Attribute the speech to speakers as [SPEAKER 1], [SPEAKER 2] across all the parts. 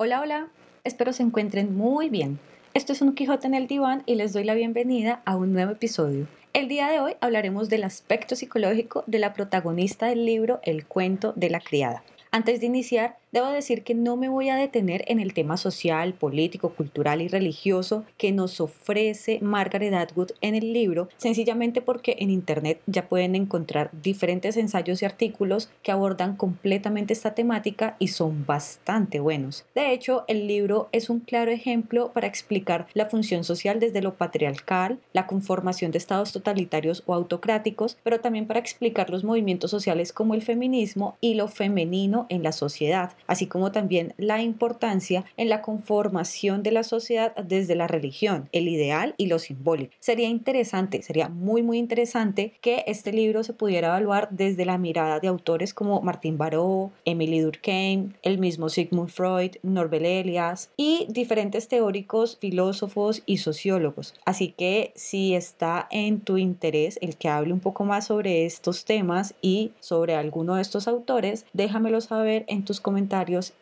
[SPEAKER 1] Hola, hola, espero se encuentren muy bien. Esto es un Quijote en el diván y les doy la bienvenida a un nuevo episodio. El día de hoy hablaremos del aspecto psicológico de la protagonista del libro El cuento de la criada. Antes de iniciar, Debo decir que no me voy a detener en el tema social, político, cultural y religioso que nos ofrece Margaret Atwood en el libro, sencillamente porque en Internet ya pueden encontrar diferentes ensayos y artículos que abordan completamente esta temática y son bastante buenos. De hecho, el libro es un claro ejemplo para explicar la función social desde lo patriarcal, la conformación de estados totalitarios o autocráticos, pero también para explicar los movimientos sociales como el feminismo y lo femenino en la sociedad así como también la importancia en la conformación de la sociedad desde la religión, el ideal y lo simbólico. Sería interesante, sería muy muy interesante que este libro se pudiera evaluar desde la mirada de autores como Martín Baró, Emily Durkheim, el mismo Sigmund Freud, Norbert Elias y diferentes teóricos, filósofos y sociólogos. Así que si está en tu interés el que hable un poco más sobre estos temas y sobre alguno de estos autores, déjamelo saber en tus comentarios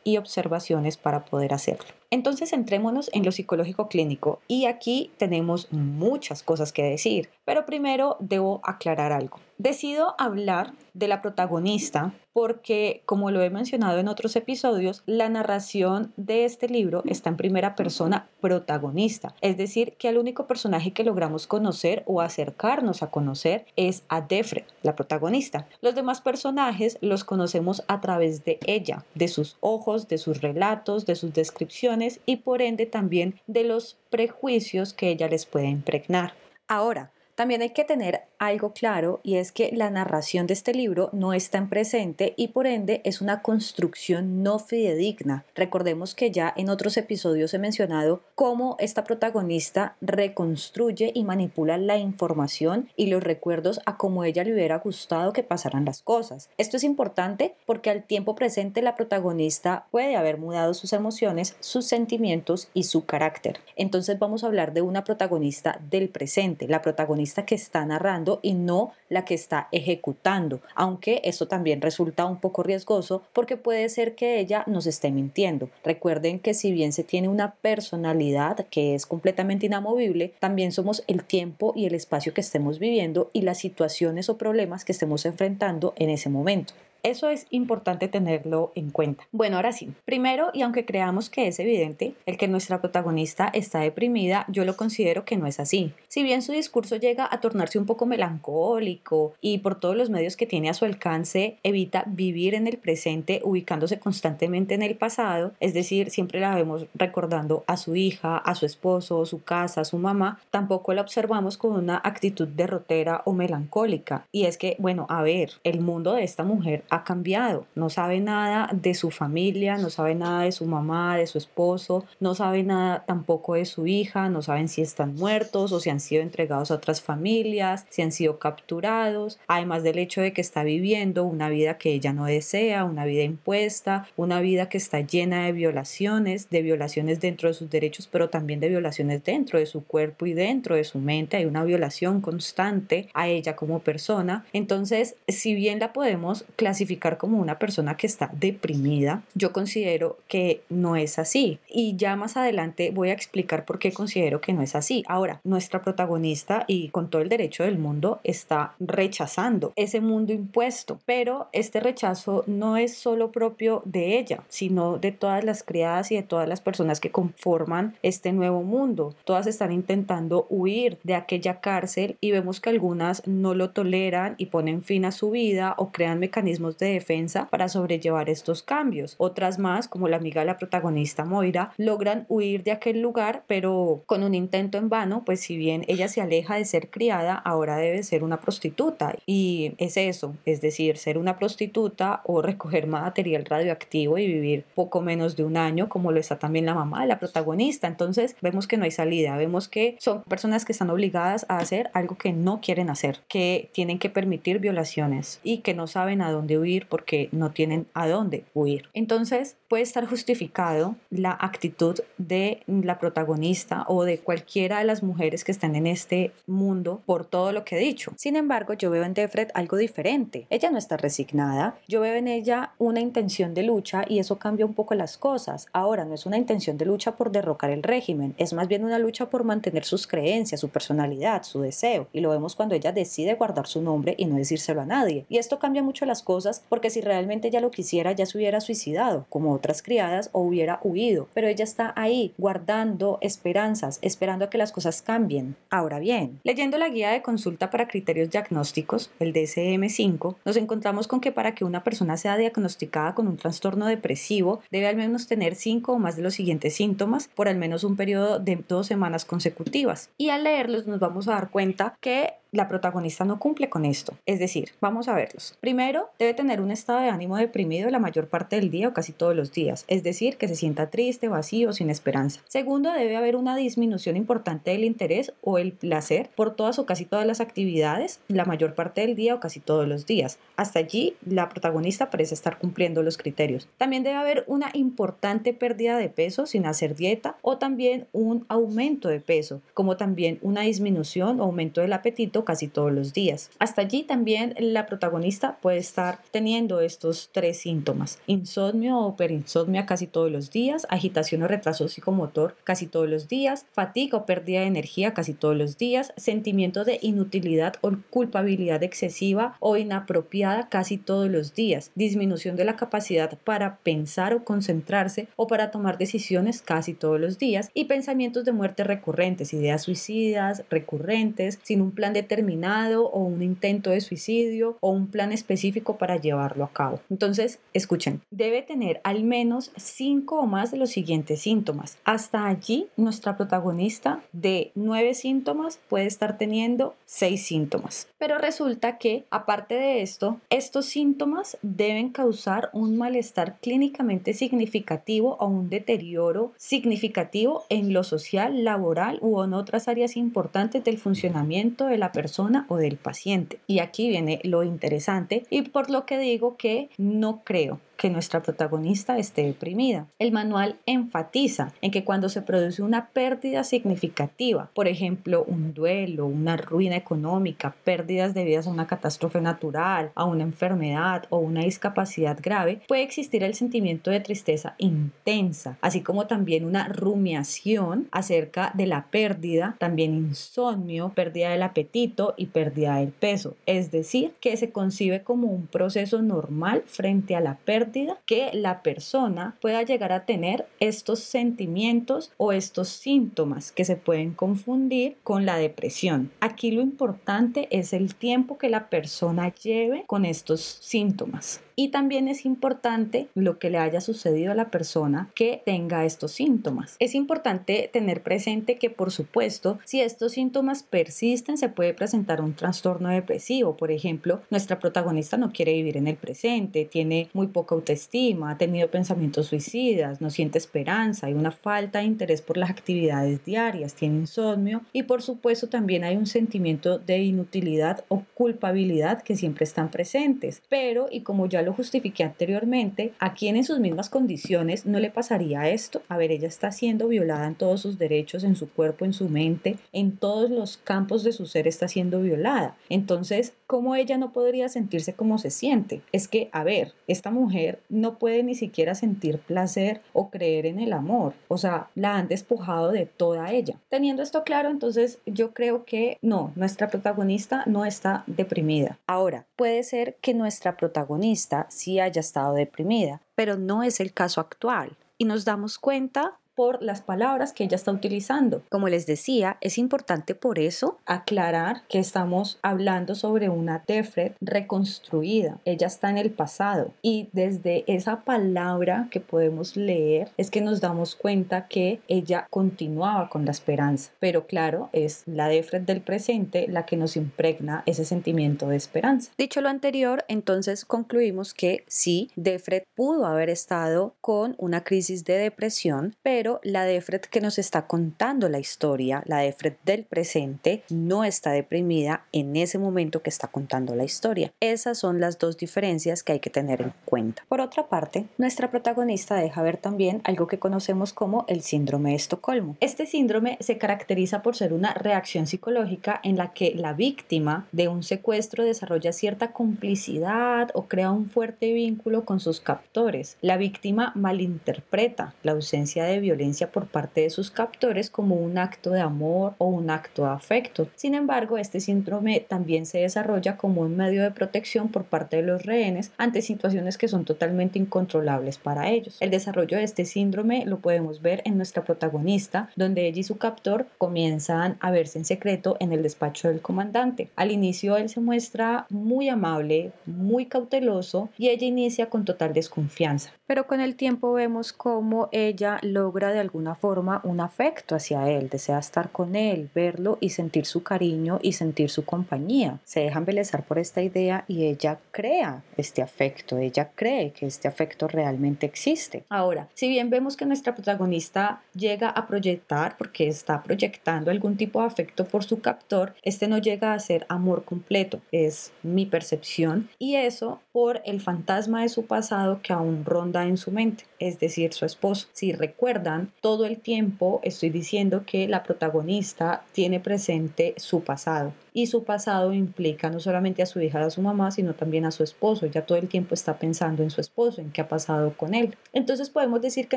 [SPEAKER 1] y observaciones para poder hacerlo. Entonces entrémonos en lo psicológico clínico y aquí tenemos muchas cosas que decir, pero primero debo aclarar algo. Decido hablar de la protagonista porque, como lo he mencionado en otros episodios, la narración de este libro está en primera persona protagonista, es decir, que el único personaje que logramos conocer o acercarnos a conocer es a Defre, la protagonista. Los demás personajes los conocemos a través de ella, de sus ojos, de sus relatos, de sus descripciones y por ende también de los prejuicios que ella les puede impregnar. Ahora, también hay que tener algo claro y es que la narración de este libro no está en presente y por ende es una construcción no fidedigna. Recordemos que ya en otros episodios he mencionado cómo esta protagonista reconstruye y manipula la información y los recuerdos a como ella le hubiera gustado que pasaran las cosas. Esto es importante porque al tiempo presente la protagonista puede haber mudado sus emociones, sus sentimientos y su carácter. Entonces vamos a hablar de una protagonista del presente, la protagonista que está narrando y no la que está ejecutando, aunque eso también resulta un poco riesgoso porque puede ser que ella nos esté mintiendo. Recuerden que si bien se tiene una personalidad que es completamente inamovible, también somos el tiempo y el espacio que estemos viviendo y las situaciones o problemas que estemos enfrentando en ese momento. Eso es importante tenerlo en cuenta. Bueno, ahora sí. Primero, y aunque creamos que es evidente, el que nuestra protagonista está deprimida, yo lo considero que no es así. Si bien su discurso llega a tornarse un poco melancólico y por todos los medios que tiene a su alcance evita vivir en el presente ubicándose constantemente en el pasado, es decir, siempre la vemos recordando a su hija, a su esposo, su casa, su mamá, tampoco la observamos con una actitud derrotera o melancólica. Y es que, bueno, a ver, el mundo de esta mujer cambiado, no sabe nada de su familia, no sabe nada de su mamá, de su esposo, no sabe nada tampoco de su hija, no saben si están muertos o si han sido entregados a otras familias, si han sido capturados, además del hecho de que está viviendo una vida que ella no desea, una vida impuesta, una vida que está llena de violaciones, de violaciones dentro de sus derechos, pero también de violaciones dentro de su cuerpo y dentro de su mente, hay una violación constante a ella como persona. Entonces, si bien la podemos clasificar como una persona que está deprimida, yo considero que no es así. Y ya más adelante voy a explicar por qué considero que no es así. Ahora, nuestra protagonista y con todo el derecho del mundo está rechazando ese mundo impuesto, pero este rechazo no es solo propio de ella, sino de todas las criadas y de todas las personas que conforman este nuevo mundo. Todas están intentando huir de aquella cárcel y vemos que algunas no lo toleran y ponen fin a su vida o crean mecanismos de defensa para sobrellevar estos cambios. Otras más, como la amiga de la protagonista Moira, logran huir de aquel lugar, pero con un intento en vano, pues si bien ella se aleja de ser criada, ahora debe ser una prostituta. Y es eso, es decir, ser una prostituta o recoger material radioactivo y vivir poco menos de un año, como lo está también la mamá de la protagonista. Entonces vemos que no hay salida, vemos que son personas que están obligadas a hacer algo que no quieren hacer, que tienen que permitir violaciones y que no saben a dónde huir porque no tienen a dónde huir. Entonces, puede estar justificado la actitud de la protagonista o de cualquiera de las mujeres que están en este mundo por todo lo que he dicho. Sin embargo, yo veo en Defred algo diferente. Ella no está resignada, yo veo en ella una intención de lucha y eso cambia un poco las cosas. Ahora no es una intención de lucha por derrocar el régimen, es más bien una lucha por mantener sus creencias, su personalidad, su deseo. Y lo vemos cuando ella decide guardar su nombre y no decírselo a nadie. Y esto cambia mucho las cosas porque si realmente ella lo quisiera ya se hubiera suicidado, como otras criadas, o hubiera huido. Pero ella está ahí guardando esperanzas, esperando a que las cosas cambien. Ahora bien, leyendo la guía de consulta para criterios diagnósticos, el DSM-5, nos encontramos con que para que una persona sea diagnosticada con un trastorno depresivo, debe al menos tener cinco o más de los siguientes síntomas por al menos un periodo de dos semanas consecutivas. Y al leerlos nos vamos a dar cuenta que la protagonista no cumple con esto. Es decir, vamos a verlos. Primero, debe tener un estado de ánimo deprimido la mayor parte del día o casi todos los días, es decir, que se sienta triste, vacío, sin esperanza. Segundo, debe haber una disminución importante del interés o el placer por todas o casi todas las actividades la mayor parte del día o casi todos los días. Hasta allí, la protagonista parece estar cumpliendo los criterios. También debe haber una importante pérdida de peso sin hacer dieta o también un aumento de peso, como también una disminución o aumento del apetito casi todos los días. Hasta allí también la protagonista puede estar teniendo estos tres síntomas. Insomnio o perinsomnia casi todos los días, agitación o retraso psicomotor casi todos los días, fatiga o pérdida de energía casi todos los días, sentimiento de inutilidad o culpabilidad excesiva o inapropiada casi todos los días, disminución de la capacidad para pensar o concentrarse o para tomar decisiones casi todos los días y pensamientos de muerte recurrentes, ideas suicidas recurrentes, sin un plan de terminado o un intento de suicidio o un plan específico para llevarlo a cabo. Entonces, escuchen, debe tener al menos cinco o más de los siguientes síntomas. Hasta allí, nuestra protagonista de nueve síntomas puede estar teniendo seis síntomas. Pero resulta que, aparte de esto, estos síntomas deben causar un malestar clínicamente significativo o un deterioro significativo en lo social, laboral u en otras áreas importantes del funcionamiento de la persona o del paciente. Y aquí viene lo interesante y por lo que digo que no creo que nuestra protagonista esté deprimida. El manual enfatiza en que cuando se produce una pérdida significativa, por ejemplo, un duelo, una ruina económica, pérdidas debidas a una catástrofe natural, a una enfermedad o una discapacidad grave, puede existir el sentimiento de tristeza intensa, así como también una rumiación acerca de la pérdida, también insomnio, pérdida del apetito y pérdida del peso. Es decir, que se concibe como un proceso normal frente a la pérdida que la persona pueda llegar a tener estos sentimientos o estos síntomas que se pueden confundir con la depresión. Aquí lo importante es el tiempo que la persona lleve con estos síntomas. Y también es importante lo que le haya sucedido a la persona que tenga estos síntomas. Es importante tener presente que, por supuesto, si estos síntomas persisten, se puede presentar un trastorno depresivo. Por ejemplo, nuestra protagonista no quiere vivir en el presente, tiene muy poca autoestima, ha tenido pensamientos suicidas, no siente esperanza, hay una falta de interés por las actividades diarias, tiene insomnio y, por supuesto, también hay un sentimiento de inutilidad o culpabilidad que siempre están presentes. Pero, y como ya lo justifiqué anteriormente, a quien en sus mismas condiciones no le pasaría esto. A ver, ella está siendo violada en todos sus derechos, en su cuerpo, en su mente, en todos los campos de su ser está siendo violada. Entonces, ¿cómo ella no podría sentirse como se siente? Es que, a ver, esta mujer no puede ni siquiera sentir placer o creer en el amor. O sea, la han despojado de toda ella. Teniendo esto claro, entonces yo creo que no, nuestra protagonista no está deprimida. Ahora, puede ser que nuestra protagonista si haya estado deprimida, pero no es el caso actual. Y nos damos cuenta por las palabras que ella está utilizando. Como les decía, es importante por eso aclarar que estamos hablando sobre una Defred reconstruida. Ella está en el pasado y desde esa palabra que podemos leer es que nos damos cuenta que ella continuaba con la esperanza. Pero claro, es la Defred del presente la que nos impregna ese sentimiento de esperanza. Dicho lo anterior, entonces concluimos que sí, Defred pudo haber estado con una crisis de depresión, pero pero la Defred que nos está contando la historia, la Defred del presente, no está deprimida en ese momento que está contando la historia. Esas son las dos diferencias que hay que tener en cuenta. Por otra parte, nuestra protagonista deja ver también algo que conocemos como el síndrome de Estocolmo. Este síndrome se caracteriza por ser una reacción psicológica en la que la víctima de un secuestro desarrolla cierta complicidad o crea un fuerte vínculo con sus captores. La víctima malinterpreta la ausencia de violencia por parte de sus captores como un acto de amor o un acto de afecto. Sin embargo, este síndrome también se desarrolla como un medio de protección por parte de los rehenes ante situaciones que son totalmente incontrolables para ellos. El desarrollo de este síndrome lo podemos ver en nuestra protagonista, donde ella y su captor comienzan a verse en secreto en el despacho del comandante. Al inicio él se muestra muy amable, muy cauteloso y ella inicia con total desconfianza. Pero con el tiempo vemos cómo ella logra de alguna forma un afecto hacia él, desea estar con él, verlo y sentir su cariño y sentir su compañía. Se deja embelezar por esta idea y ella crea este afecto, ella cree que este afecto realmente existe. Ahora, si bien vemos que nuestra protagonista llega a proyectar, porque está proyectando algún tipo de afecto por su captor, este no llega a ser amor completo, es mi percepción, y eso por el fantasma de su pasado que aún ronda en su mente, es decir, su esposo. Si recuerdan, todo el tiempo estoy diciendo que la protagonista tiene presente su pasado y su pasado implica no solamente a su hija, a su mamá, sino también a su esposo. Ya todo el tiempo está pensando en su esposo, en qué ha pasado con él. Entonces podemos decir que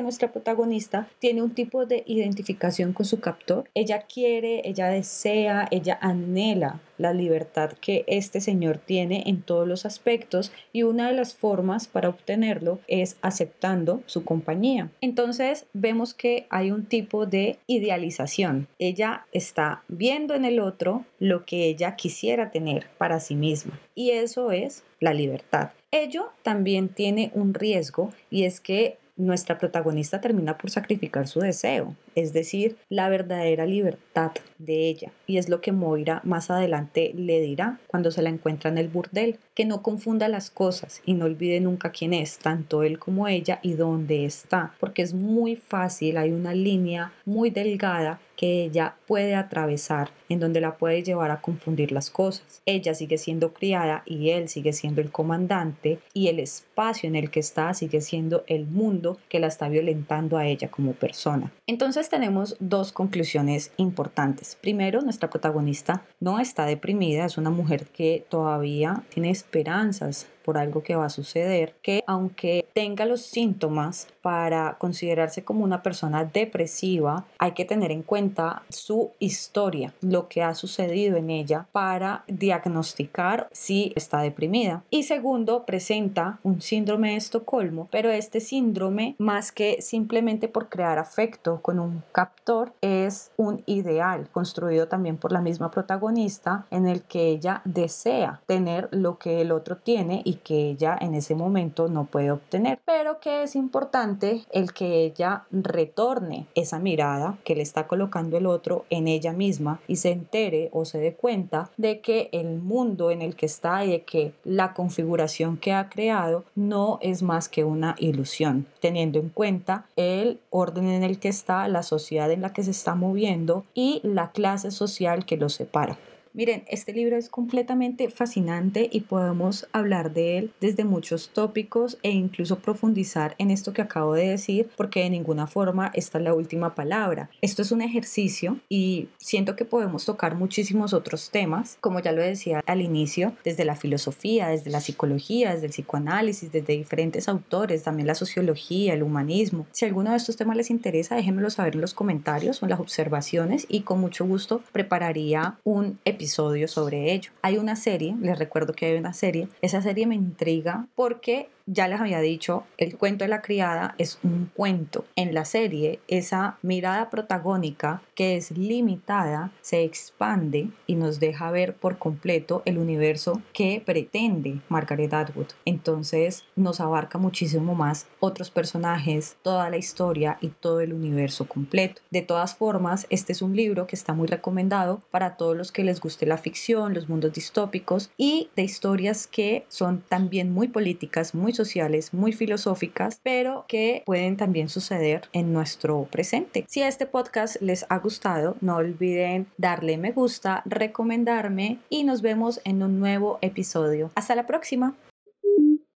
[SPEAKER 1] nuestra protagonista tiene un tipo de identificación con su captor. Ella quiere, ella desea, ella anhela la libertad que este señor tiene en todos los aspectos y una de las formas para obtenerlo es aceptando su compañía. Entonces vemos que hay un tipo de idealización. Ella está viendo en el otro lo que ella quisiera tener para sí misma y eso es la libertad. Ello también tiene un riesgo y es que nuestra protagonista termina por sacrificar su deseo, es decir, la verdadera libertad de ella. Y es lo que Moira más adelante le dirá cuando se la encuentra en el burdel, que no confunda las cosas y no olvide nunca quién es, tanto él como ella y dónde está, porque es muy fácil, hay una línea muy delgada que ella puede atravesar, en donde la puede llevar a confundir las cosas. Ella sigue siendo criada y él sigue siendo el comandante y el espacio en el que está sigue siendo el mundo que la está violentando a ella como persona. Entonces tenemos dos conclusiones importantes. Primero, nuestra protagonista no está deprimida, es una mujer que todavía tiene esperanzas por algo que va a suceder, que aunque tenga los síntomas para considerarse como una persona depresiva, hay que tener en cuenta su historia, lo que ha sucedido en ella para diagnosticar si está deprimida. Y segundo, presenta un síndrome de Estocolmo, pero este síndrome, más que simplemente por crear afecto con un captor, es un ideal construido también por la misma protagonista en el que ella desea tener lo que el otro tiene y que ella en ese momento no puede obtener, pero que es importante el que ella retorne esa mirada que le está colocando el otro en ella misma y se entere o se dé cuenta de que el mundo en el que está y de que la configuración que ha creado no es más que una ilusión, teniendo en cuenta el orden en el que está, la sociedad en la que se está moviendo y la clase social que lo separa. Miren, este libro es completamente fascinante y podemos hablar de él desde muchos tópicos e incluso profundizar en esto que acabo de decir porque de ninguna forma esta es la última palabra. Esto es un ejercicio y siento que podemos tocar muchísimos otros temas, como ya lo decía al inicio, desde la filosofía, desde la psicología, desde el psicoanálisis, desde diferentes autores, también la sociología, el humanismo. Si alguno de estos temas les interesa, déjenmelo saber en los comentarios o en las observaciones y con mucho gusto prepararía un episodio episodio sobre ello. Hay una serie, les recuerdo que hay una serie, esa serie me intriga porque ya les había dicho, el cuento de la criada es un cuento. En la serie, esa mirada protagónica que es limitada se expande y nos deja ver por completo el universo que pretende Margaret Atwood. Entonces nos abarca muchísimo más otros personajes, toda la historia y todo el universo completo. De todas formas, este es un libro que está muy recomendado para todos los que les gusta guste la ficción, los mundos distópicos y de historias que son también muy políticas, muy sociales, muy filosóficas, pero que pueden también suceder en nuestro presente. Si este podcast les ha gustado, no olviden darle me gusta, recomendarme y nos vemos en un nuevo episodio. Hasta la próxima.